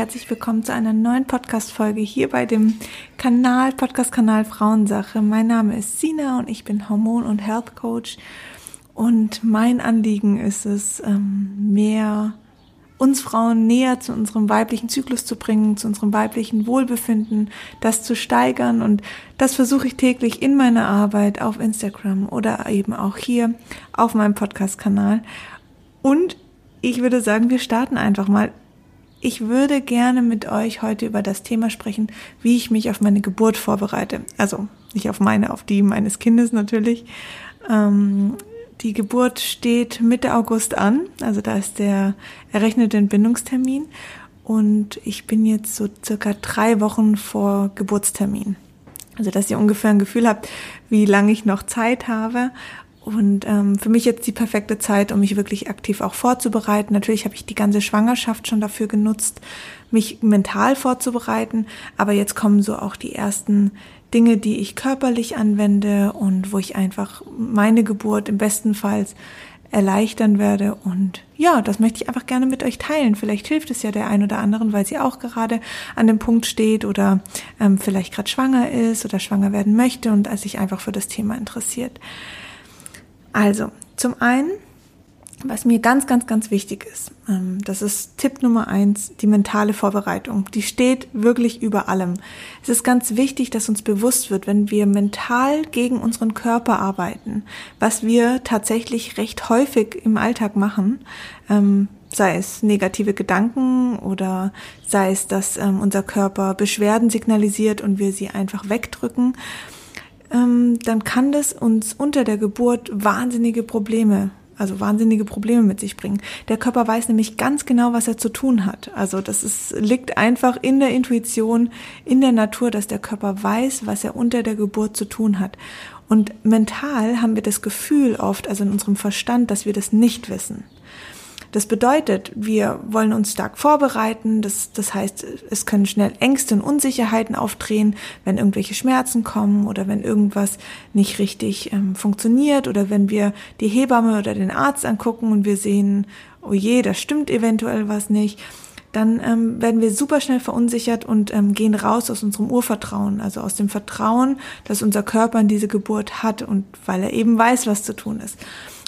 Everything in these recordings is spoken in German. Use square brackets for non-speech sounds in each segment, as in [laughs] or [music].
Herzlich willkommen zu einer neuen Podcast-Folge hier bei dem Kanal, Podcast-Kanal Frauensache. Mein Name ist Sina und ich bin Hormon- und Health Coach. Und mein Anliegen ist es, ähm, mehr uns Frauen näher zu unserem weiblichen Zyklus zu bringen, zu unserem weiblichen Wohlbefinden, das zu steigern. Und das versuche ich täglich in meiner Arbeit auf Instagram oder eben auch hier auf meinem Podcast-Kanal. Und ich würde sagen, wir starten einfach mal. Ich würde gerne mit euch heute über das Thema sprechen, wie ich mich auf meine Geburt vorbereite. Also nicht auf meine, auf die meines Kindes natürlich. Ähm, die Geburt steht Mitte August an, also da ist der errechnete Entbindungstermin und ich bin jetzt so circa drei Wochen vor Geburtstermin. Also dass ihr ungefähr ein Gefühl habt, wie lange ich noch Zeit habe und ähm, für mich jetzt die perfekte Zeit, um mich wirklich aktiv auch vorzubereiten. Natürlich habe ich die ganze Schwangerschaft schon dafür genutzt, mich mental vorzubereiten. Aber jetzt kommen so auch die ersten Dinge, die ich körperlich anwende und wo ich einfach meine Geburt im besten Fall erleichtern werde. Und ja, das möchte ich einfach gerne mit euch teilen. Vielleicht hilft es ja der ein oder anderen, weil sie auch gerade an dem Punkt steht oder ähm, vielleicht gerade schwanger ist oder schwanger werden möchte und sich einfach für das Thema interessiert. Also, zum einen, was mir ganz, ganz, ganz wichtig ist, ähm, das ist Tipp Nummer eins, die mentale Vorbereitung. Die steht wirklich über allem. Es ist ganz wichtig, dass uns bewusst wird, wenn wir mental gegen unseren Körper arbeiten, was wir tatsächlich recht häufig im Alltag machen, ähm, sei es negative Gedanken oder sei es, dass ähm, unser Körper Beschwerden signalisiert und wir sie einfach wegdrücken dann kann das uns unter der Geburt wahnsinnige Probleme also wahnsinnige Probleme mit sich bringen. Der Körper weiß nämlich ganz genau, was er zu tun hat. Also das ist, liegt einfach in der Intuition, in der Natur, dass der Körper weiß, was er unter der Geburt zu tun hat. Und mental haben wir das Gefühl oft, also in unserem Verstand, dass wir das nicht wissen. Das bedeutet, wir wollen uns stark vorbereiten. Das, das heißt, es können schnell Ängste und Unsicherheiten aufdrehen, wenn irgendwelche Schmerzen kommen oder wenn irgendwas nicht richtig ähm, funktioniert oder wenn wir die Hebamme oder den Arzt angucken und wir sehen, oh je, da stimmt eventuell was nicht dann ähm, werden wir super schnell verunsichert und ähm, gehen raus aus unserem Urvertrauen, also aus dem Vertrauen, dass unser Körper in diese Geburt hat und weil er eben weiß, was zu tun ist.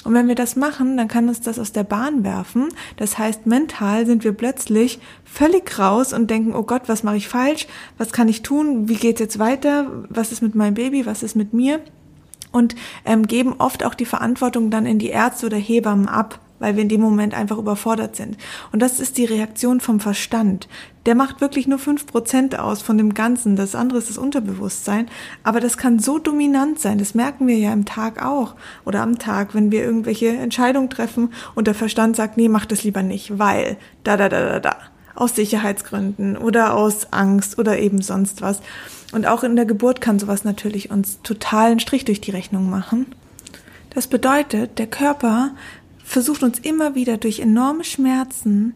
Und wenn wir das machen, dann kann uns das aus der Bahn werfen. Das heißt, mental sind wir plötzlich völlig raus und denken, oh Gott, was mache ich falsch? Was kann ich tun? Wie geht's jetzt weiter? Was ist mit meinem Baby? Was ist mit mir? Und ähm, geben oft auch die Verantwortung dann in die Ärzte oder Hebammen ab weil wir in dem Moment einfach überfordert sind. Und das ist die Reaktion vom Verstand. Der macht wirklich nur fünf Prozent aus von dem Ganzen. Das andere ist das Unterbewusstsein. Aber das kann so dominant sein. Das merken wir ja im Tag auch oder am Tag, wenn wir irgendwelche Entscheidungen treffen und der Verstand sagt, nee, mach das lieber nicht, weil da, da, da, da, da. Aus Sicherheitsgründen oder aus Angst oder eben sonst was. Und auch in der Geburt kann sowas natürlich uns totalen Strich durch die Rechnung machen. Das bedeutet, der Körper versucht uns immer wieder durch enorme Schmerzen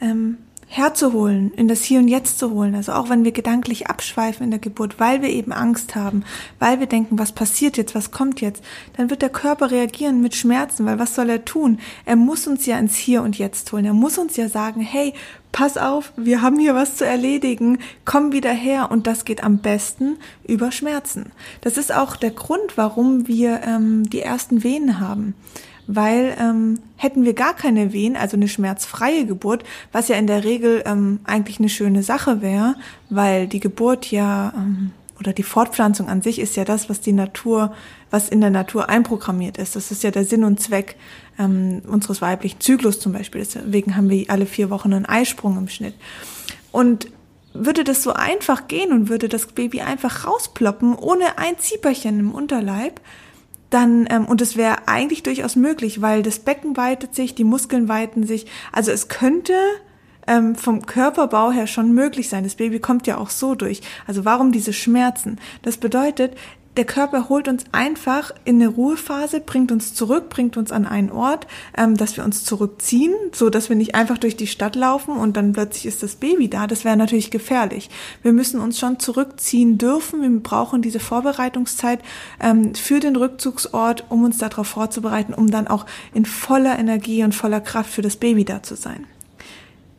ähm, herzuholen, in das Hier und Jetzt zu holen. Also auch wenn wir gedanklich abschweifen in der Geburt, weil wir eben Angst haben, weil wir denken, was passiert jetzt, was kommt jetzt, dann wird der Körper reagieren mit Schmerzen, weil was soll er tun? Er muss uns ja ins Hier und Jetzt holen. Er muss uns ja sagen, hey, pass auf, wir haben hier was zu erledigen, komm wieder her und das geht am besten über Schmerzen. Das ist auch der Grund, warum wir ähm, die ersten Venen haben weil ähm, hätten wir gar keine Wehen, also eine schmerzfreie Geburt, was ja in der Regel ähm, eigentlich eine schöne Sache wäre, weil die Geburt ja ähm, oder die Fortpflanzung an sich ist ja das, was die Natur, was in der Natur einprogrammiert ist. Das ist ja der Sinn und Zweck ähm, unseres weiblichen Zyklus zum Beispiel. Deswegen haben wir alle vier Wochen einen Eisprung im Schnitt. Und würde das so einfach gehen und würde das Baby einfach rausploppen, ohne ein Zieperchen im Unterleib, dann, ähm, und es wäre eigentlich durchaus möglich, weil das Becken weitet sich, die Muskeln weiten sich. Also es könnte ähm, vom Körperbau her schon möglich sein. Das Baby kommt ja auch so durch. Also warum diese Schmerzen? Das bedeutet, der Körper holt uns einfach in eine Ruhephase, bringt uns zurück, bringt uns an einen Ort, ähm, dass wir uns zurückziehen, so dass wir nicht einfach durch die Stadt laufen und dann plötzlich ist das Baby da. Das wäre natürlich gefährlich. Wir müssen uns schon zurückziehen dürfen. Wir brauchen diese Vorbereitungszeit ähm, für den Rückzugsort, um uns darauf vorzubereiten, um dann auch in voller Energie und voller Kraft für das Baby da zu sein.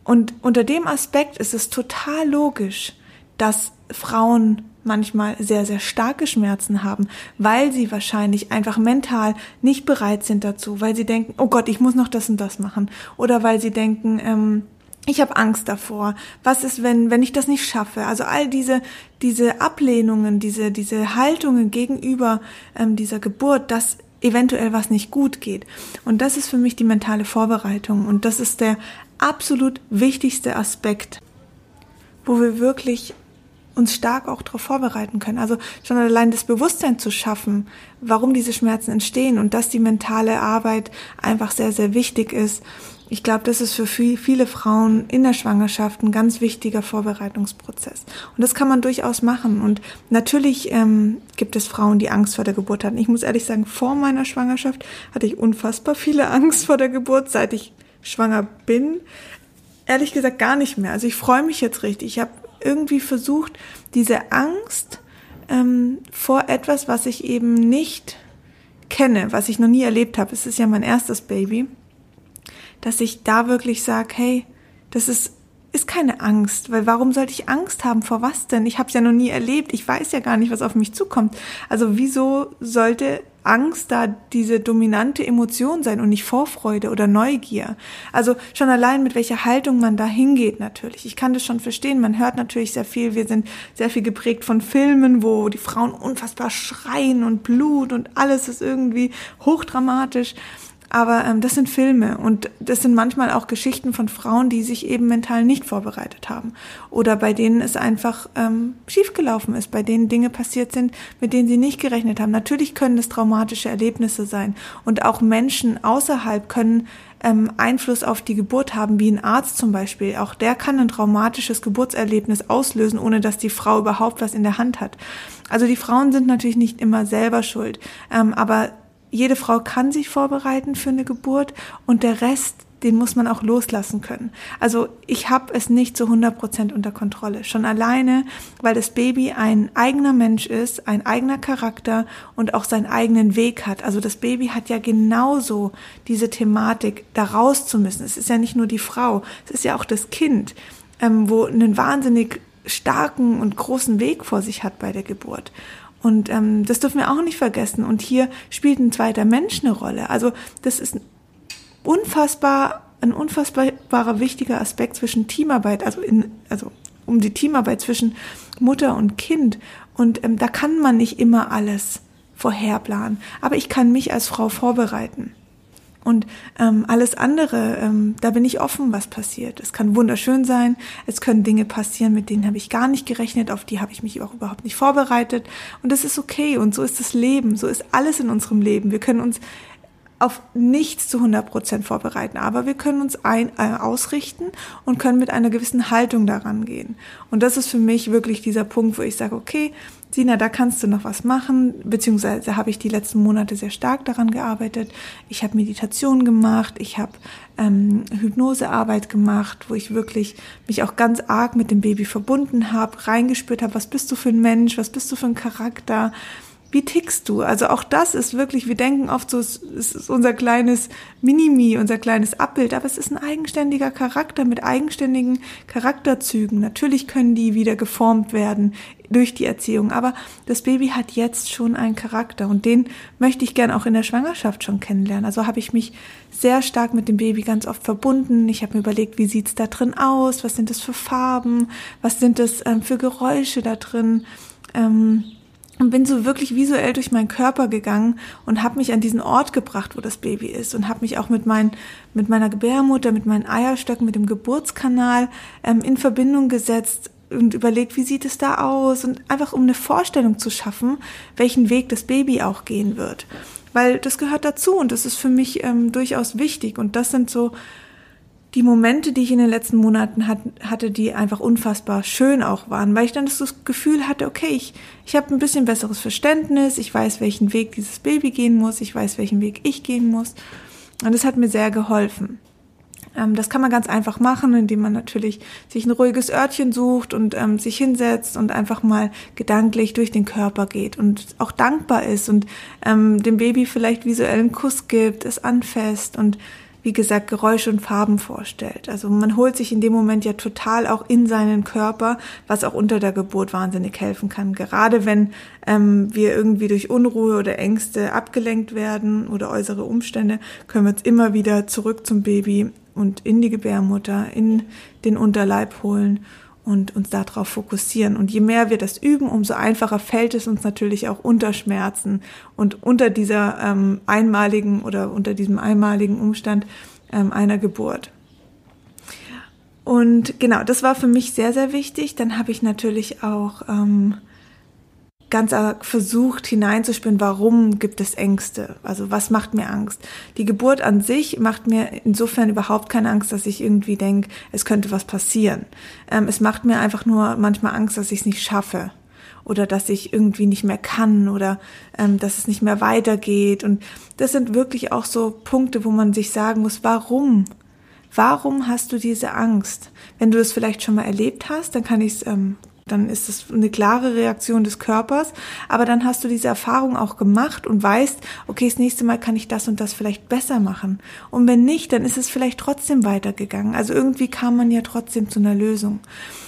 Und unter dem Aspekt ist es total logisch, dass Frauen manchmal sehr, sehr starke Schmerzen haben, weil sie wahrscheinlich einfach mental nicht bereit sind dazu, weil sie denken, oh Gott, ich muss noch das und das machen. Oder weil sie denken, ähm, ich habe Angst davor. Was ist, wenn, wenn ich das nicht schaffe? Also all diese, diese Ablehnungen, diese, diese Haltungen gegenüber ähm, dieser Geburt, dass eventuell was nicht gut geht. Und das ist für mich die mentale Vorbereitung. Und das ist der absolut wichtigste Aspekt, wo wir wirklich uns stark auch darauf vorbereiten können. Also schon allein das Bewusstsein zu schaffen, warum diese Schmerzen entstehen und dass die mentale Arbeit einfach sehr, sehr wichtig ist. Ich glaube, das ist für viele Frauen in der Schwangerschaft ein ganz wichtiger Vorbereitungsprozess. Und das kann man durchaus machen. Und natürlich ähm, gibt es Frauen, die Angst vor der Geburt hatten. Ich muss ehrlich sagen, vor meiner Schwangerschaft hatte ich unfassbar viele [laughs] Angst vor der Geburt, seit ich schwanger bin. Ehrlich gesagt gar nicht mehr. Also ich freue mich jetzt richtig. Ich habe irgendwie versucht, diese Angst ähm, vor etwas, was ich eben nicht kenne, was ich noch nie erlebt habe, es ist ja mein erstes Baby, dass ich da wirklich sage, hey, das ist ist keine Angst, weil warum sollte ich Angst haben vor was denn? Ich habe es ja noch nie erlebt, ich weiß ja gar nicht, was auf mich zukommt. Also wieso sollte Angst da diese dominante Emotion sein und nicht Vorfreude oder Neugier. Also schon allein mit welcher Haltung man da hingeht natürlich. Ich kann das schon verstehen. Man hört natürlich sehr viel. Wir sind sehr viel geprägt von Filmen, wo die Frauen unfassbar schreien und Blut und alles ist irgendwie hochdramatisch. Aber ähm, das sind Filme und das sind manchmal auch Geschichten von Frauen, die sich eben mental nicht vorbereitet haben oder bei denen es einfach ähm, schiefgelaufen ist, bei denen Dinge passiert sind, mit denen sie nicht gerechnet haben. Natürlich können es traumatische Erlebnisse sein und auch Menschen außerhalb können ähm, Einfluss auf die Geburt haben, wie ein Arzt zum Beispiel. Auch der kann ein traumatisches Geburtserlebnis auslösen, ohne dass die Frau überhaupt was in der Hand hat. Also die Frauen sind natürlich nicht immer selber schuld, ähm, aber jede Frau kann sich vorbereiten für eine Geburt und der Rest, den muss man auch loslassen können. Also ich habe es nicht zu 100 Prozent unter Kontrolle. Schon alleine, weil das Baby ein eigener Mensch ist, ein eigener Charakter und auch seinen eigenen Weg hat. Also das Baby hat ja genauso diese Thematik, da raus zu müssen. Es ist ja nicht nur die Frau, es ist ja auch das Kind, ähm, wo einen wahnsinnig starken und großen Weg vor sich hat bei der Geburt. Und ähm, das dürfen wir auch nicht vergessen. Und hier spielt ein zweiter Mensch eine Rolle. Also das ist unfassbar, ein unfassbarer wichtiger Aspekt zwischen Teamarbeit, also in, also um die Teamarbeit zwischen Mutter und Kind. Und ähm, da kann man nicht immer alles vorherplanen. Aber ich kann mich als Frau vorbereiten. Und ähm, alles andere, ähm, da bin ich offen, was passiert. Es kann wunderschön sein, es können Dinge passieren, mit denen habe ich gar nicht gerechnet, auf die habe ich mich auch überhaupt nicht vorbereitet. Und das ist okay und so ist das Leben, so ist alles in unserem Leben. Wir können uns auf nichts zu 100 Prozent vorbereiten, aber wir können uns ein, äh, ausrichten und können mit einer gewissen Haltung daran gehen. Und das ist für mich wirklich dieser Punkt, wo ich sage, okay, Sina, da kannst du noch was machen, beziehungsweise habe ich die letzten Monate sehr stark daran gearbeitet. Ich habe Meditation gemacht, ich habe ähm, Hypnosearbeit gemacht, wo ich wirklich mich auch ganz arg mit dem Baby verbunden habe, reingespürt habe, was bist du für ein Mensch, was bist du für ein Charakter, wie tickst du? Also auch das ist wirklich, wir denken oft so, es ist unser kleines Minimi, unser kleines Abbild, aber es ist ein eigenständiger Charakter mit eigenständigen Charakterzügen. Natürlich können die wieder geformt werden durch die Erziehung, aber das Baby hat jetzt schon einen Charakter und den möchte ich gern auch in der Schwangerschaft schon kennenlernen. Also habe ich mich sehr stark mit dem Baby ganz oft verbunden. Ich habe mir überlegt, wie sieht's da drin aus? Was sind das für Farben? Was sind das ähm, für Geräusche da drin? Ähm, und bin so wirklich visuell durch meinen Körper gegangen und habe mich an diesen Ort gebracht, wo das Baby ist und habe mich auch mit, mein, mit meiner Gebärmutter, mit meinen Eierstöcken, mit dem Geburtskanal ähm, in Verbindung gesetzt und überlegt, wie sieht es da aus und einfach um eine Vorstellung zu schaffen, welchen Weg das Baby auch gehen wird. Weil das gehört dazu und das ist für mich ähm, durchaus wichtig und das sind so die Momente, die ich in den letzten Monaten hat, hatte, die einfach unfassbar schön auch waren, weil ich dann das Gefühl hatte, okay, ich, ich habe ein bisschen besseres Verständnis, ich weiß, welchen Weg dieses Baby gehen muss, ich weiß, welchen Weg ich gehen muss. Und das hat mir sehr geholfen. Ähm, das kann man ganz einfach machen, indem man natürlich sich ein ruhiges Örtchen sucht und ähm, sich hinsetzt und einfach mal gedanklich durch den Körper geht und auch dankbar ist und ähm, dem Baby vielleicht visuellen Kuss gibt, es anfasst und wie gesagt, Geräusche und Farben vorstellt. Also man holt sich in dem Moment ja total auch in seinen Körper, was auch unter der Geburt wahnsinnig helfen kann. Gerade wenn ähm, wir irgendwie durch Unruhe oder Ängste abgelenkt werden oder äußere Umstände, können wir uns immer wieder zurück zum Baby und in die Gebärmutter, in den Unterleib holen und uns darauf fokussieren. Und je mehr wir das üben, umso einfacher fällt es uns natürlich auch unter Schmerzen und unter dieser ähm, einmaligen oder unter diesem einmaligen Umstand ähm, einer Geburt. Und genau, das war für mich sehr, sehr wichtig. Dann habe ich natürlich auch ähm, ganz versucht hineinzuspüren, warum gibt es Ängste? Also was macht mir Angst? Die Geburt an sich macht mir insofern überhaupt keine Angst, dass ich irgendwie denke, es könnte was passieren. Ähm, es macht mir einfach nur manchmal Angst, dass ich es nicht schaffe oder dass ich irgendwie nicht mehr kann oder ähm, dass es nicht mehr weitergeht. Und das sind wirklich auch so Punkte, wo man sich sagen muss, warum? Warum hast du diese Angst? Wenn du es vielleicht schon mal erlebt hast, dann kann ich es ähm, dann ist es eine klare Reaktion des Körpers, aber dann hast du diese Erfahrung auch gemacht und weißt, okay, das nächste Mal kann ich das und das vielleicht besser machen. Und wenn nicht, dann ist es vielleicht trotzdem weitergegangen. Also irgendwie kam man ja trotzdem zu einer Lösung.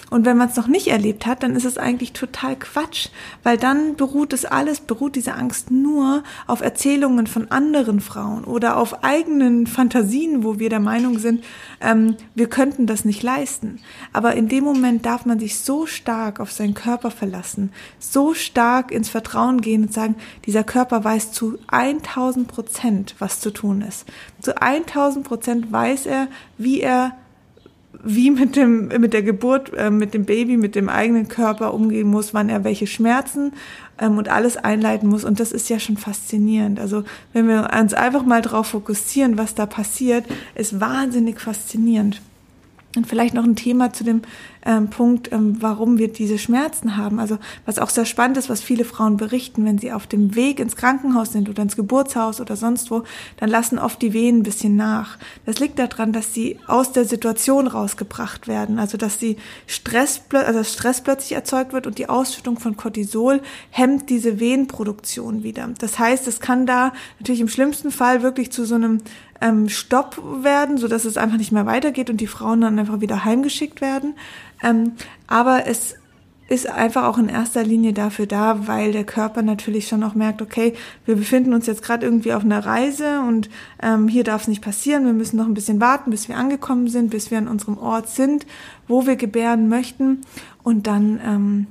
Und wenn man es noch nicht erlebt hat, dann ist es eigentlich total Quatsch, weil dann beruht es alles, beruht diese Angst nur auf Erzählungen von anderen Frauen oder auf eigenen Fantasien, wo wir der Meinung sind, ähm, wir könnten das nicht leisten. Aber in dem Moment darf man sich so stark auf seinen Körper verlassen, so stark ins Vertrauen gehen und sagen, dieser Körper weiß zu 1000 Prozent, was zu tun ist. Zu 1000 Prozent weiß er, wie er wie mit dem mit der Geburt äh, mit dem Baby mit dem eigenen Körper umgehen muss, wann er welche Schmerzen ähm, und alles einleiten muss und das ist ja schon faszinierend. Also wenn wir uns einfach mal darauf fokussieren, was da passiert, ist wahnsinnig faszinierend. Und vielleicht noch ein Thema zu dem ähm, Punkt, ähm, warum wir diese Schmerzen haben. Also was auch sehr spannend ist, was viele Frauen berichten, wenn sie auf dem Weg ins Krankenhaus sind oder ins Geburtshaus oder sonst wo, dann lassen oft die Wehen ein bisschen nach. Das liegt daran, dass sie aus der Situation rausgebracht werden. Also dass die Stress, also Stress plötzlich erzeugt wird und die Ausschüttung von Cortisol hemmt diese Wehenproduktion wieder. Das heißt, es kann da natürlich im schlimmsten Fall wirklich zu so einem ähm, Stopp werden, so dass es einfach nicht mehr weitergeht und die Frauen dann einfach wieder heimgeschickt werden. Ähm, aber es ist einfach auch in erster Linie dafür da, weil der Körper natürlich schon auch merkt, okay, wir befinden uns jetzt gerade irgendwie auf einer Reise und ähm, hier darf es nicht passieren, wir müssen noch ein bisschen warten, bis wir angekommen sind, bis wir an unserem Ort sind, wo wir gebären möchten und dann ähm,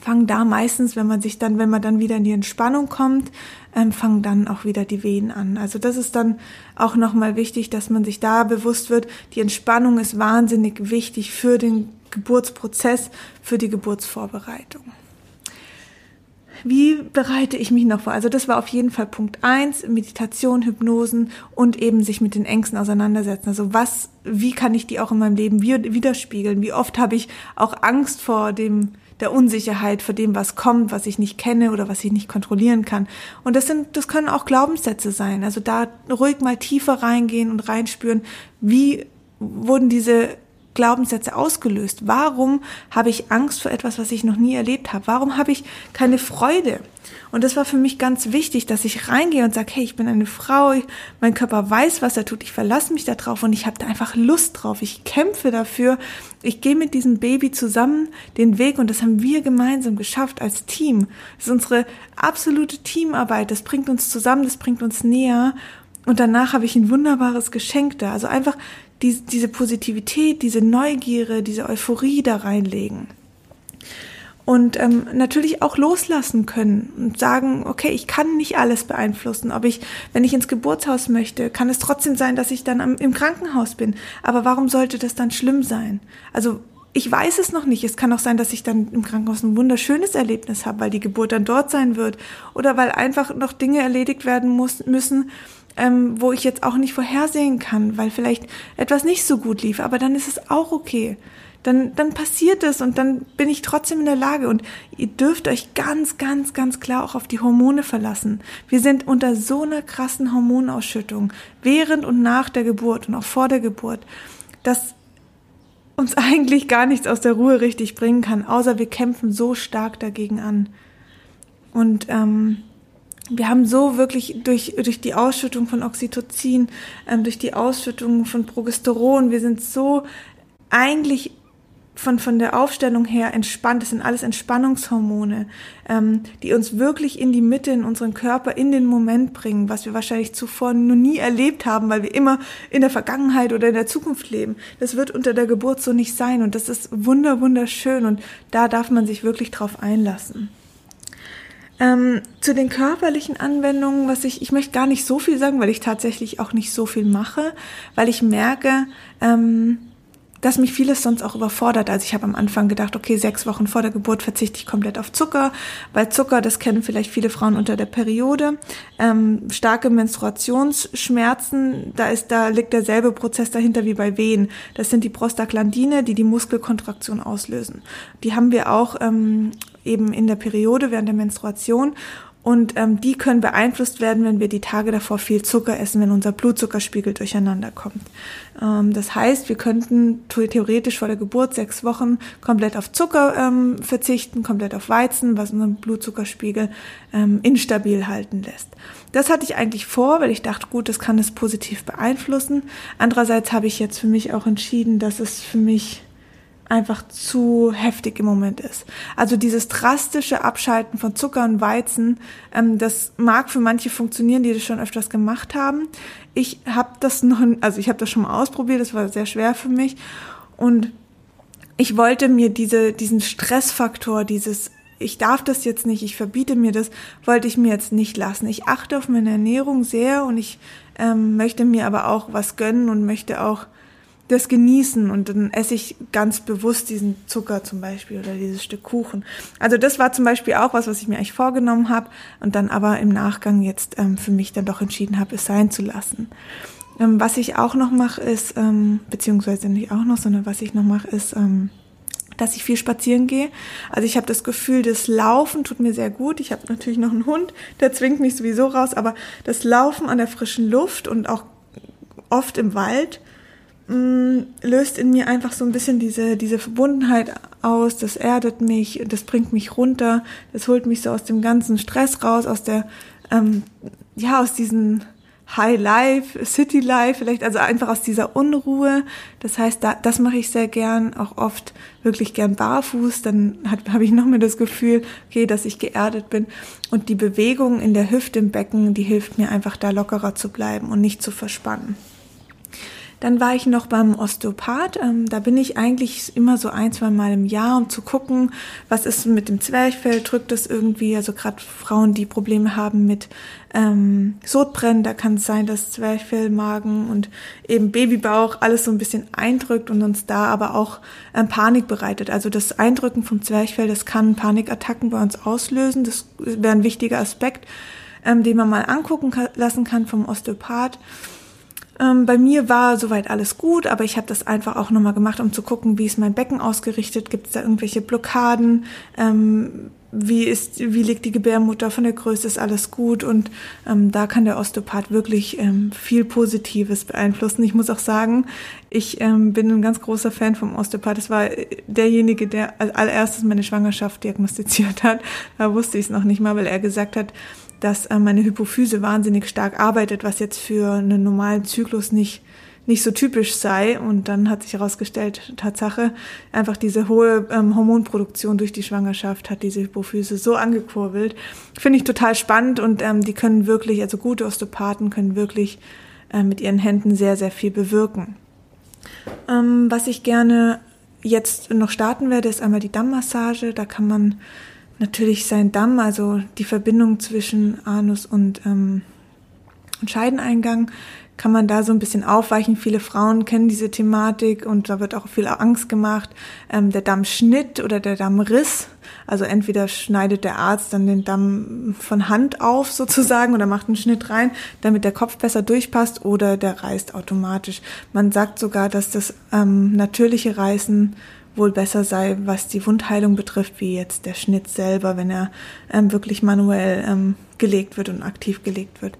fangen da meistens, wenn man sich dann, wenn man dann wieder in die Entspannung kommt, ähm, fangen dann auch wieder die Wehen an. Also das ist dann auch nochmal wichtig, dass man sich da bewusst wird, die Entspannung ist wahnsinnig wichtig für den Geburtsprozess, für die Geburtsvorbereitung. Wie bereite ich mich noch vor? Also das war auf jeden Fall Punkt eins: Meditation, Hypnosen und eben sich mit den Ängsten auseinandersetzen. Also was, wie kann ich die auch in meinem Leben widerspiegeln? Wie oft habe ich auch Angst vor dem der Unsicherheit vor dem, was kommt, was ich nicht kenne oder was ich nicht kontrollieren kann. Und das sind, das können auch Glaubenssätze sein. Also da ruhig mal tiefer reingehen und reinspüren, wie wurden diese Glaubenssätze ausgelöst? Warum habe ich Angst vor etwas, was ich noch nie erlebt habe? Warum habe ich keine Freude? Und das war für mich ganz wichtig, dass ich reingehe und sage, hey, ich bin eine Frau, mein Körper weiß, was er tut, ich verlasse mich darauf und ich habe da einfach Lust drauf. Ich kämpfe dafür. Ich gehe mit diesem Baby zusammen den Weg und das haben wir gemeinsam geschafft als Team. Das ist unsere absolute Teamarbeit. Das bringt uns zusammen, das bringt uns näher. Und danach habe ich ein wunderbares Geschenk da. Also einfach die, diese Positivität, diese Neugierde, diese Euphorie da reinlegen und ähm, natürlich auch loslassen können und sagen, okay, ich kann nicht alles beeinflussen. Ob ich, wenn ich ins Geburtshaus möchte, kann es trotzdem sein, dass ich dann am, im Krankenhaus bin. Aber warum sollte das dann schlimm sein? Also ich weiß es noch nicht. Es kann auch sein, dass ich dann im Krankenhaus ein wunderschönes Erlebnis habe, weil die Geburt dann dort sein wird oder weil einfach noch Dinge erledigt werden muss, müssen, ähm, wo ich jetzt auch nicht vorhersehen kann, weil vielleicht etwas nicht so gut lief. Aber dann ist es auch okay dann, dann passiert es und dann bin ich trotzdem in der Lage. Und ihr dürft euch ganz, ganz, ganz klar auch auf die Hormone verlassen. Wir sind unter so einer krassen Hormonausschüttung während und nach der Geburt und auch vor der Geburt, dass uns [laughs] eigentlich gar nichts aus der Ruhe richtig bringen kann, außer wir kämpfen so stark dagegen an. Und ähm, wir haben so wirklich durch, durch die Ausschüttung von Oxytocin, ähm, durch die Ausschüttung von Progesteron, wir sind so eigentlich von, von der Aufstellung her entspannt. Das sind alles Entspannungshormone, ähm, die uns wirklich in die Mitte in unseren Körper, in den Moment bringen, was wir wahrscheinlich zuvor noch nie erlebt haben, weil wir immer in der Vergangenheit oder in der Zukunft leben. Das wird unter der Geburt so nicht sein und das ist wunder, wunderschön und da darf man sich wirklich drauf einlassen. Ähm, zu den körperlichen Anwendungen, was ich, ich möchte gar nicht so viel sagen, weil ich tatsächlich auch nicht so viel mache, weil ich merke, ähm, dass mich vieles sonst auch überfordert. Also ich habe am Anfang gedacht, okay, sechs Wochen vor der Geburt verzichte ich komplett auf Zucker, weil Zucker, das kennen vielleicht viele Frauen unter der Periode, ähm, starke Menstruationsschmerzen, da ist, da liegt derselbe Prozess dahinter wie bei Wehen. Das sind die Prostaglandine, die die Muskelkontraktion auslösen. Die haben wir auch ähm, eben in der Periode während der Menstruation und ähm, die können beeinflusst werden, wenn wir die Tage davor viel Zucker essen, wenn unser Blutzuckerspiegel durcheinander kommt. Ähm, das heißt, wir könnten theoretisch vor der Geburt sechs Wochen komplett auf Zucker ähm, verzichten, komplett auf Weizen, was unseren Blutzuckerspiegel ähm, instabil halten lässt. Das hatte ich eigentlich vor, weil ich dachte, gut, das kann es positiv beeinflussen. Andererseits habe ich jetzt für mich auch entschieden, dass es für mich einfach zu heftig im Moment ist. Also dieses drastische Abschalten von Zucker und Weizen, ähm, das mag für manche funktionieren, die das schon öfters gemacht haben. Ich habe das noch, also ich habe das schon mal ausprobiert, das war sehr schwer für mich und ich wollte mir diese, diesen Stressfaktor, dieses ich darf das jetzt nicht, ich verbiete mir das, wollte ich mir jetzt nicht lassen. Ich achte auf meine Ernährung sehr und ich ähm, möchte mir aber auch was gönnen und möchte auch das genießen und dann esse ich ganz bewusst diesen Zucker zum Beispiel oder dieses Stück Kuchen. Also das war zum Beispiel auch was, was ich mir eigentlich vorgenommen habe und dann aber im Nachgang jetzt ähm, für mich dann doch entschieden habe, es sein zu lassen. Ähm, was ich auch noch mache ist, ähm, beziehungsweise nicht auch noch, sondern was ich noch mache ist, ähm, dass ich viel spazieren gehe. Also ich habe das Gefühl, das Laufen tut mir sehr gut. Ich habe natürlich noch einen Hund, der zwingt mich sowieso raus, aber das Laufen an der frischen Luft und auch oft im Wald mh, mm, löst in mir einfach so ein bisschen diese, diese Verbundenheit aus, das erdet mich, das bringt mich runter, das holt mich so aus dem ganzen Stress raus, aus der, ähm, ja, aus diesen High Life, City Life, vielleicht also einfach aus dieser Unruhe. Das heißt, da, das mache ich sehr gern, auch oft wirklich gern barfuß. Dann habe ich noch mehr das Gefühl, okay, dass ich geerdet bin. Und die Bewegung in der Hüfte im Becken, die hilft mir einfach da lockerer zu bleiben und nicht zu verspannen. Dann war ich noch beim Osteopath. Ähm, da bin ich eigentlich immer so ein, zwei Mal im Jahr, um zu gucken, was ist mit dem Zwerchfell, drückt das irgendwie, also gerade Frauen, die Probleme haben mit ähm, Sodbrennen, da kann es sein, dass Zwerchfell, Magen und eben Babybauch alles so ein bisschen eindrückt und uns da aber auch ähm, Panik bereitet. Also das Eindrücken vom Zwerchfell, das kann Panikattacken bei uns auslösen. Das wäre ein wichtiger Aspekt, ähm, den man mal angucken lassen kann vom Osteopath. Ähm, bei mir war soweit alles gut, aber ich habe das einfach auch nochmal gemacht, um zu gucken, wie ist mein Becken ausgerichtet, gibt es da irgendwelche Blockaden, ähm, wie ist, wie liegt die Gebärmutter von der Größe, ist alles gut und ähm, da kann der Osteopath wirklich ähm, viel Positives beeinflussen. Ich muss auch sagen, ich ähm, bin ein ganz großer Fan vom Osteopath. Das war derjenige, der als allererstes meine Schwangerschaft diagnostiziert hat. Da wusste ich es noch nicht mal, weil er gesagt hat, dass äh, meine Hypophyse wahnsinnig stark arbeitet, was jetzt für einen normalen Zyklus nicht nicht so typisch sei. Und dann hat sich herausgestellt, Tatsache, einfach diese hohe ähm, Hormonproduktion durch die Schwangerschaft hat diese Hypophyse so angekurbelt. Finde ich total spannend und ähm, die können wirklich, also gute Osteopathen können wirklich äh, mit ihren Händen sehr, sehr viel bewirken. Ähm, was ich gerne jetzt noch starten werde, ist einmal die Dammmassage. Da kann man natürlich sein Damm, also die Verbindung zwischen Anus und, ähm, Scheideneingang, kann man da so ein bisschen aufweichen. Viele Frauen kennen diese Thematik und da wird auch viel Angst gemacht. Ähm, der Dammschnitt oder der Dammriss, also entweder schneidet der Arzt dann den Damm von Hand auf sozusagen oder macht einen Schnitt rein, damit der Kopf besser durchpasst oder der reißt automatisch. Man sagt sogar, dass das ähm, natürliche Reißen wohl besser sei, was die Wundheilung betrifft, wie jetzt der Schnitt selber, wenn er ähm, wirklich manuell ähm, gelegt wird und aktiv gelegt wird.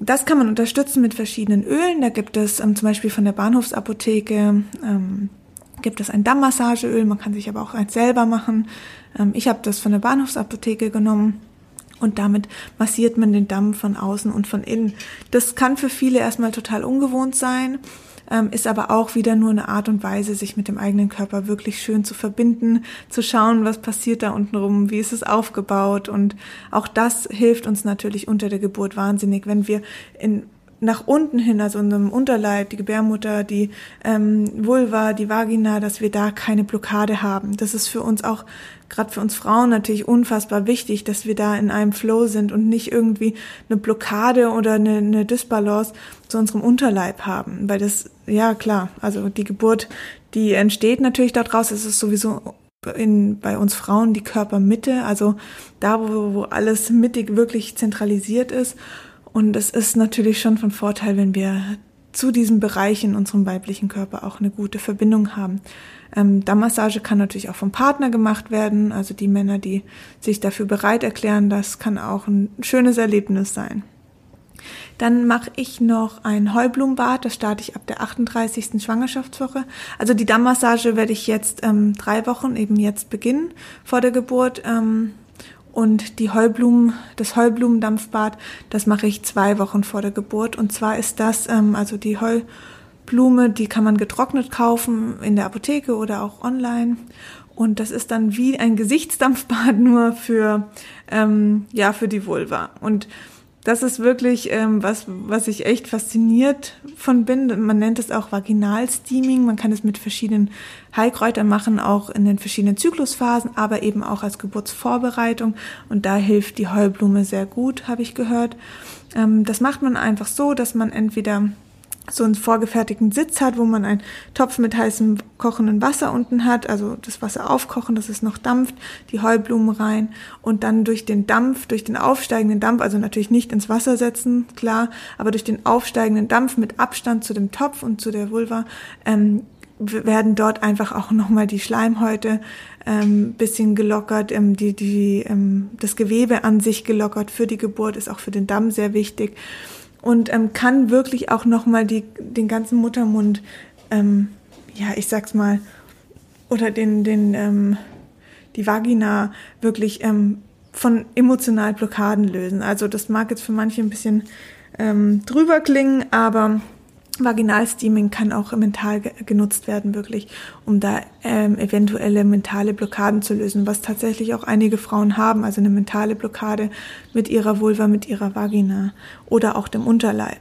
Das kann man unterstützen mit verschiedenen Ölen. Da gibt es ähm, zum Beispiel von der Bahnhofsapotheke ähm, gibt es ein Dammmassageöl. Man kann sich aber auch eins selber machen. Ähm, ich habe das von der Bahnhofsapotheke genommen Und damit massiert man den Damm von außen und von innen. Das kann für viele erstmal total ungewohnt sein, ist aber auch wieder nur eine Art und Weise, sich mit dem eigenen Körper wirklich schön zu verbinden, zu schauen, was passiert da unten rum, wie ist es aufgebaut. Und auch das hilft uns natürlich unter der Geburt wahnsinnig, wenn wir in nach unten hin, also unserem Unterleib, die Gebärmutter, die ähm, Vulva, die Vagina, dass wir da keine Blockade haben. Das ist für uns auch, gerade für uns Frauen natürlich unfassbar wichtig, dass wir da in einem Flow sind und nicht irgendwie eine Blockade oder eine, eine Dysbalance zu unserem Unterleib haben. Weil das, ja klar, also die Geburt, die entsteht natürlich daraus, es ist sowieso in, bei uns Frauen die Körpermitte, also da, wo, wo alles mittig wirklich zentralisiert ist. Und es ist natürlich schon von Vorteil, wenn wir zu diesem Bereich in unserem weiblichen Körper auch eine gute Verbindung haben. Ähm, Dammmassage kann natürlich auch vom Partner gemacht werden, also die Männer, die sich dafür bereit erklären, das kann auch ein schönes Erlebnis sein. Dann mache ich noch ein Heublumenbad, das starte ich ab der 38. Schwangerschaftswoche. Also die Dammmassage werde ich jetzt ähm, drei Wochen eben jetzt beginnen vor der Geburt. Ähm, und die Heublumen, das Heublumendampfbad, das mache ich zwei Wochen vor der Geburt. Und zwar ist das, ähm, also die Heublume, die kann man getrocknet kaufen in der Apotheke oder auch online. Und das ist dann wie ein Gesichtsdampfbad [laughs] nur für, ähm, ja, für die Vulva. Und das ist wirklich ähm, was, was ich echt fasziniert von bin. Man nennt es auch Vaginalsteaming. Man kann es mit verschiedenen Heilkräutern machen, auch in den verschiedenen Zyklusphasen, aber eben auch als Geburtsvorbereitung. Und da hilft die Heublume sehr gut, habe ich gehört. Ähm, das macht man einfach so, dass man entweder so einen vorgefertigten Sitz hat, wo man einen Topf mit heißem kochenden Wasser unten hat, also das Wasser aufkochen, dass es noch dampft, die Heublumen rein und dann durch den Dampf, durch den aufsteigenden Dampf, also natürlich nicht ins Wasser setzen, klar, aber durch den aufsteigenden Dampf mit Abstand zu dem Topf und zu der Vulva ähm, werden dort einfach auch nochmal die Schleimhäute ähm, bisschen gelockert, ähm, die, die, ähm, das Gewebe an sich gelockert für die Geburt ist auch für den Damm sehr wichtig und ähm, kann wirklich auch nochmal den ganzen Muttermund, ähm, ja, ich sag's mal, oder den, den, ähm, die Vagina wirklich ähm, von emotionalen Blockaden lösen. Also das mag jetzt für manche ein bisschen ähm, drüber klingen, aber Vaginalsteaming kann auch mental genutzt werden, wirklich, um da ähm, eventuelle mentale Blockaden zu lösen, was tatsächlich auch einige Frauen haben, also eine mentale Blockade mit ihrer Vulva, mit ihrer Vagina oder auch dem Unterleib.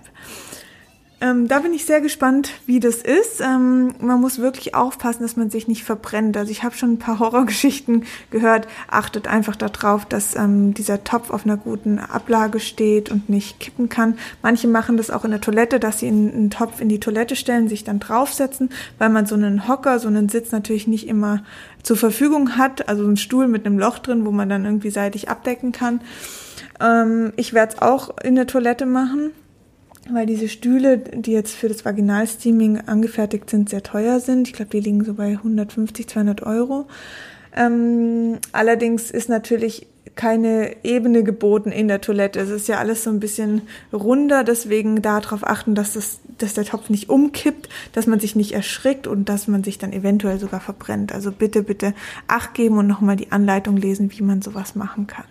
Ähm, da bin ich sehr gespannt, wie das ist. Ähm, man muss wirklich aufpassen, dass man sich nicht verbrennt. Also ich habe schon ein paar [laughs] Horrorgeschichten gehört. Achtet einfach darauf, dass ähm, dieser Topf auf einer guten Ablage steht und nicht kippen kann. Manche machen das auch in der Toilette, dass sie einen Topf in die Toilette stellen, sich dann draufsetzen, weil man so einen Hocker, so einen Sitz natürlich nicht immer zur Verfügung hat. Also einen Stuhl mit einem Loch drin, wo man dann irgendwie seitig abdecken kann. Ähm, ich werde es auch in der Toilette machen weil diese Stühle, die jetzt für das Vaginalsteaming angefertigt sind, sehr teuer sind. Ich glaube, die liegen so bei 150, 200 Euro. Ähm, allerdings ist natürlich keine Ebene geboten in der Toilette. Es ist ja alles so ein bisschen runder, deswegen darauf achten, dass, das, dass der Topf nicht umkippt, dass man sich nicht erschrickt und dass man sich dann eventuell sogar verbrennt. Also bitte, bitte Acht geben und nochmal die Anleitung lesen, wie man sowas machen kann.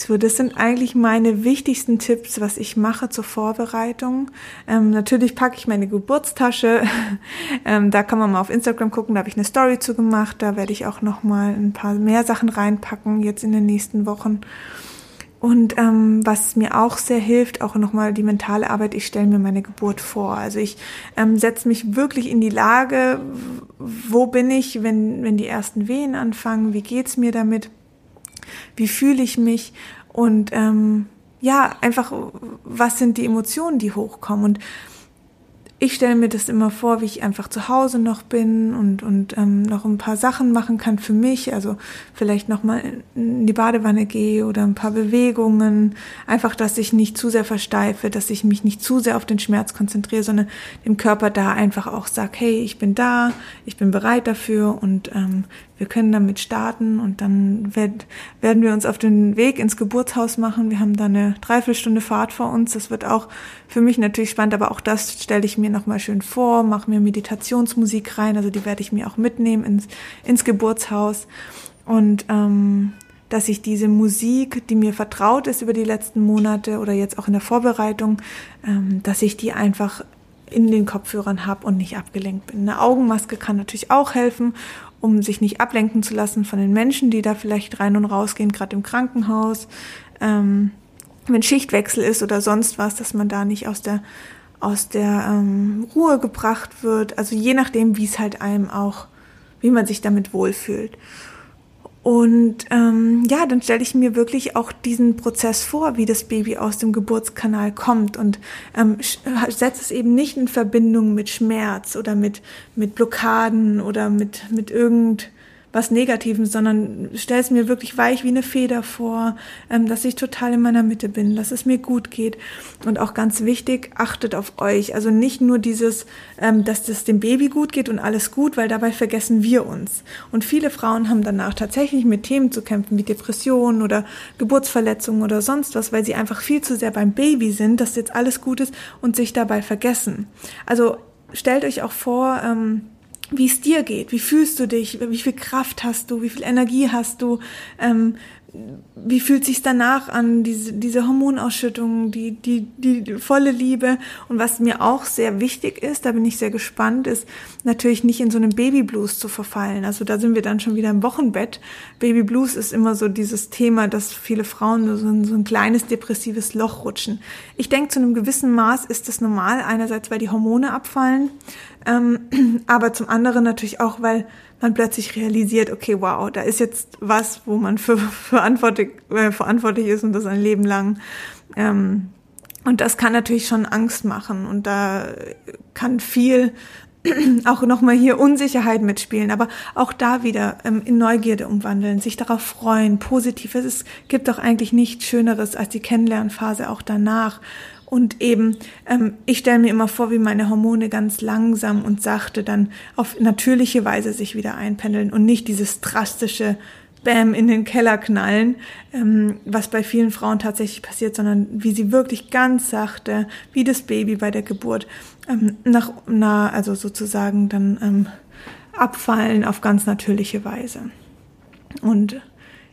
So, das sind eigentlich meine wichtigsten Tipps, was ich mache zur Vorbereitung. Ähm, natürlich packe ich meine Geburtstasche. [laughs] ähm, da kann man mal auf Instagram gucken, da habe ich eine Story zu gemacht. Da werde ich auch noch mal ein paar mehr Sachen reinpacken jetzt in den nächsten Wochen. Und ähm, was mir auch sehr hilft, auch nochmal die mentale Arbeit, ich stelle mir meine Geburt vor. Also ich ähm, setze mich wirklich in die Lage, wo bin ich, wenn, wenn die ersten Wehen anfangen, wie geht's mir damit? Wie fühle ich mich und ähm, ja, einfach, was sind die Emotionen, die hochkommen. Und ich stelle mir das immer vor, wie ich einfach zu Hause noch bin und, und ähm, noch ein paar Sachen machen kann für mich. Also vielleicht nochmal in die Badewanne gehe oder ein paar Bewegungen. Einfach, dass ich nicht zu sehr versteife, dass ich mich nicht zu sehr auf den Schmerz konzentriere, sondern dem Körper da einfach auch sage, hey, ich bin da, ich bin bereit dafür und ähm, wir können damit starten und dann werd, werden wir uns auf den Weg ins Geburtshaus machen. Wir haben da eine Dreiviertelstunde Fahrt vor uns. Das wird auch für mich natürlich spannend, aber auch das stelle ich mir nochmal schön vor, mache mir Meditationsmusik rein, also die werde ich mir auch mitnehmen ins, ins Geburtshaus. Und ähm, dass ich diese Musik, die mir vertraut ist über die letzten Monate oder jetzt auch in der Vorbereitung, ähm, dass ich die einfach in den Kopfhörern habe und nicht abgelenkt bin. Eine Augenmaske kann natürlich auch helfen, um sich nicht ablenken zu lassen von den Menschen, die da vielleicht rein und rausgehen, gerade im Krankenhaus. Ähm, wenn Schichtwechsel ist oder sonst was, dass man da nicht aus der aus der ähm, Ruhe gebracht wird. Also je nachdem, wie es halt einem auch, wie man sich damit wohlfühlt. Und ähm, ja, dann stelle ich mir wirklich auch diesen Prozess vor, wie das Baby aus dem Geburtskanal kommt. Und ähm, setze es eben nicht in Verbindung mit Schmerz oder mit, mit Blockaden oder mit, mit irgend was Negativem, sondern stell es mir wirklich weich wie eine Feder vor, ähm, dass ich total in meiner Mitte bin, dass es mir gut geht. Und auch ganz wichtig, achtet auf euch. Also nicht nur dieses, ähm, dass es dem Baby gut geht und alles gut, weil dabei vergessen wir uns. Und viele Frauen haben danach tatsächlich mit Themen zu kämpfen, wie Depressionen oder Geburtsverletzungen oder sonst was, weil sie einfach viel zu sehr beim Baby sind, dass jetzt alles gut ist und sich dabei vergessen. Also stellt euch auch vor, ähm, wie es dir geht, wie fühlst du dich, wie viel Kraft hast du, wie viel Energie hast du, ähm, wie fühlt sich danach an, diese, diese Hormonausschüttung, die, die, die, volle Liebe. Und was mir auch sehr wichtig ist, da bin ich sehr gespannt, ist natürlich nicht in so einem Babyblues zu verfallen. Also da sind wir dann schon wieder im Wochenbett. Babyblues ist immer so dieses Thema, dass viele Frauen so ein, so ein kleines depressives Loch rutschen. Ich denke, zu einem gewissen Maß ist das normal. Einerseits, weil die Hormone abfallen, ähm, [clears throat] aber zum anderen natürlich auch, weil man plötzlich realisiert, okay, wow, da ist jetzt was, wo man für, [laughs] verantwortlich, äh, verantwortlich ist und das ein Leben lang. Ähm, und das kann natürlich schon Angst machen und da kann viel [clears throat] auch nochmal hier Unsicherheit mitspielen, aber auch da wieder ähm, in Neugierde umwandeln, sich darauf freuen, positiv. Es gibt doch eigentlich nichts Schöneres als die Kennenlernphase auch danach und eben, ähm, ich stelle mir immer vor, wie meine Hormone ganz langsam und sachte dann auf natürliche Weise sich wieder einpendeln und nicht dieses drastische Bäm in den Keller knallen, ähm, was bei vielen Frauen tatsächlich passiert, sondern wie sie wirklich ganz sachte, wie das Baby bei der Geburt, ähm, nach, na, also sozusagen dann ähm, abfallen auf ganz natürliche Weise. Und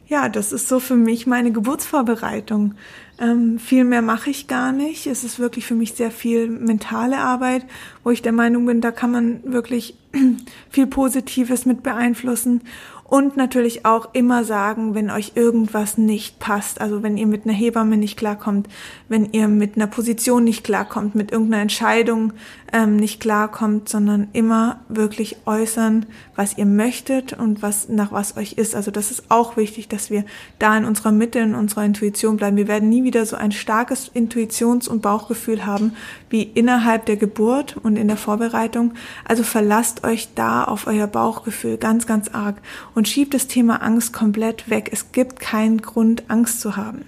ja, das ist so für mich meine Geburtsvorbereitung. Ähm, viel mehr mache ich gar nicht. Es ist wirklich für mich sehr viel mentale Arbeit, wo ich der Meinung bin, da kann man wirklich [clears throat] viel Positives mit beeinflussen. Und natürlich auch immer sagen, wenn euch irgendwas nicht passt. Also wenn ihr mit einer Hebamme nicht klarkommt, wenn ihr mit einer Position nicht klarkommt, mit irgendeiner Entscheidung ähm, nicht klarkommt, sondern immer wirklich äußern, was ihr möchtet und was nach was euch ist. Also das ist auch wichtig, dass wir da in unserer Mitte, in unserer Intuition bleiben. Wir werden nie wieder so ein starkes Intuitions- und Bauchgefühl haben wie innerhalb der Geburt und in der Vorbereitung. Also verlasst euch da auf euer Bauchgefühl ganz, ganz arg und schiebt das Thema Angst komplett weg. Es gibt keinen Grund, Angst zu haben.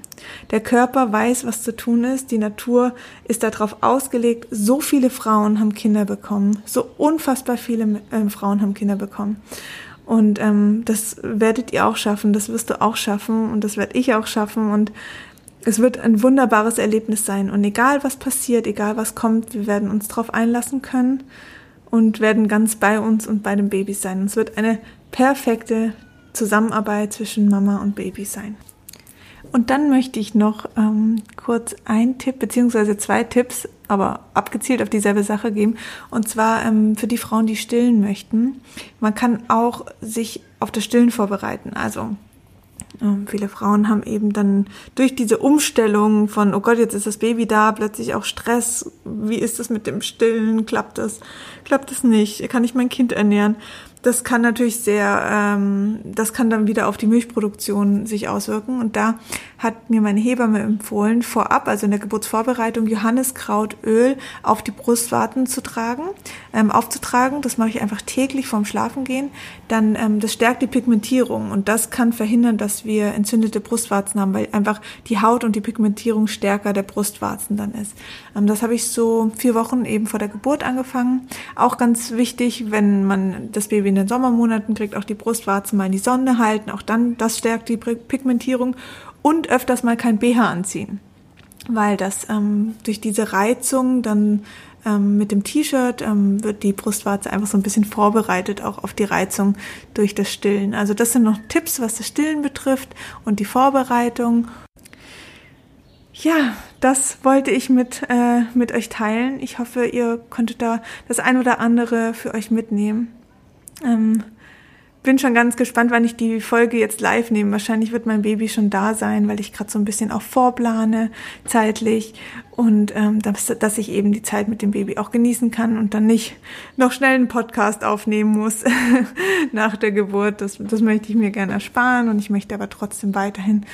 Der Körper weiß, was zu tun ist. Die Natur ist darauf ausgelegt. So viele Frauen haben Kinder bekommen. So unfassbar viele äh, Frauen haben Kinder bekommen. Und ähm, das werdet ihr auch schaffen. Das wirst du auch schaffen. Und das werde ich auch schaffen. Und es wird ein wunderbares Erlebnis sein. Und egal was passiert, egal was kommt, wir werden uns darauf einlassen können und werden ganz bei uns und bei dem Baby sein. Es wird eine perfekte Zusammenarbeit zwischen Mama und Baby sein. Und dann möchte ich noch ähm, kurz ein Tipp beziehungsweise zwei Tipps, aber abgezielt auf dieselbe Sache geben. Und zwar ähm, für die Frauen, die stillen möchten. Man kann auch sich auf das Stillen vorbereiten. Also ähm, viele Frauen haben eben dann durch diese Umstellung von, oh Gott, jetzt ist das Baby da, plötzlich auch Stress. Wie ist das mit dem Stillen? Klappt das? Klappt das nicht? Kann ich mein Kind ernähren? Das kann natürlich sehr, ähm, das kann dann wieder auf die Milchproduktion sich auswirken. Und da hat mir meine Hebamme empfohlen, vorab, also in der Geburtsvorbereitung, Johanniskrautöl auf die Brustwarten zu tragen, ähm, aufzutragen. Das mache ich einfach täglich vorm Schlafengehen. Dann, ähm, das stärkt die Pigmentierung und das kann verhindern, dass wir entzündete Brustwarzen haben, weil einfach die Haut und die Pigmentierung stärker der Brustwarzen dann ist. Ähm, das habe ich so vier Wochen eben vor der Geburt angefangen. Auch ganz wichtig, wenn man das Baby in den Sommermonaten kriegt, auch die Brustwarzen mal in die Sonne halten. Auch dann, das stärkt die Pigmentierung und öfters mal kein BH anziehen weil das ähm, durch diese Reizung dann ähm, mit dem T-Shirt ähm, wird die Brustwarze einfach so ein bisschen vorbereitet, auch auf die Reizung durch das Stillen. Also das sind noch Tipps, was das Stillen betrifft und die Vorbereitung. Ja, das wollte ich mit, äh, mit euch teilen. Ich hoffe, ihr konntet da das ein oder andere für euch mitnehmen. Ähm, bin schon ganz gespannt, wann ich die Folge jetzt live nehme. Wahrscheinlich wird mein Baby schon da sein, weil ich gerade so ein bisschen auch vorplane zeitlich und ähm, dass, dass ich eben die Zeit mit dem Baby auch genießen kann und dann nicht noch schnell einen Podcast aufnehmen muss [laughs] nach der Geburt. Das, das möchte ich mir gerne ersparen und ich möchte aber trotzdem weiterhin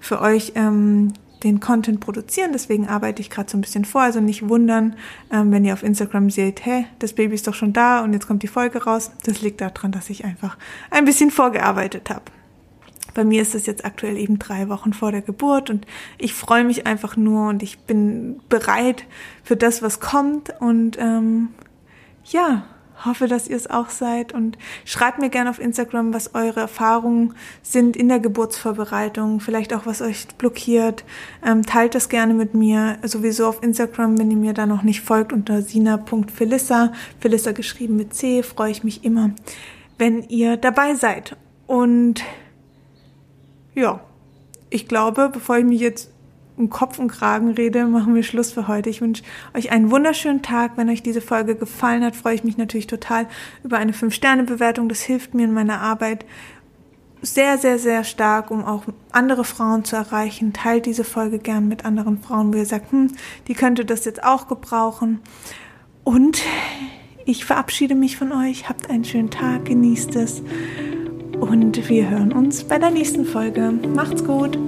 für euch ähm, den Content produzieren. Deswegen arbeite ich gerade so ein bisschen vor. Also nicht wundern, ähm, wenn ihr auf Instagram seht, hä, das Baby ist doch schon da und jetzt kommt die Folge raus. Das liegt daran, dass ich einfach ein bisschen vorgearbeitet habe. Bei mir ist es jetzt aktuell eben drei Wochen vor der Geburt und ich freue mich einfach nur und ich bin bereit für das, was kommt und ähm, ja, hoffe, dass ihr es auch seid und schreibt mir gerne auf Instagram, was eure Erfahrungen sind in der Geburtsvorbereitung, vielleicht auch was euch blockiert. Ähm, teilt das gerne mit mir, sowieso auf Instagram, wenn ihr mir da noch nicht folgt, unter sina.felissa, Felissa geschrieben mit C, freue ich mich immer, wenn ihr dabei seid. Und ja, ich glaube, bevor ich mich jetzt um Kopf und Kragen rede, machen wir Schluss für heute. Ich wünsche euch einen wunderschönen Tag. Wenn euch diese Folge gefallen hat, freue ich mich natürlich total über eine 5-Sterne-Bewertung. Das hilft mir in meiner Arbeit sehr, sehr, sehr stark, um auch andere Frauen zu erreichen. Teilt diese Folge gern mit anderen Frauen, wo ihr sagt, hm, die könnte das jetzt auch gebrauchen. Und ich verabschiede mich von euch. Habt einen schönen Tag, genießt es. Und wir hören uns bei der nächsten Folge. Macht's gut.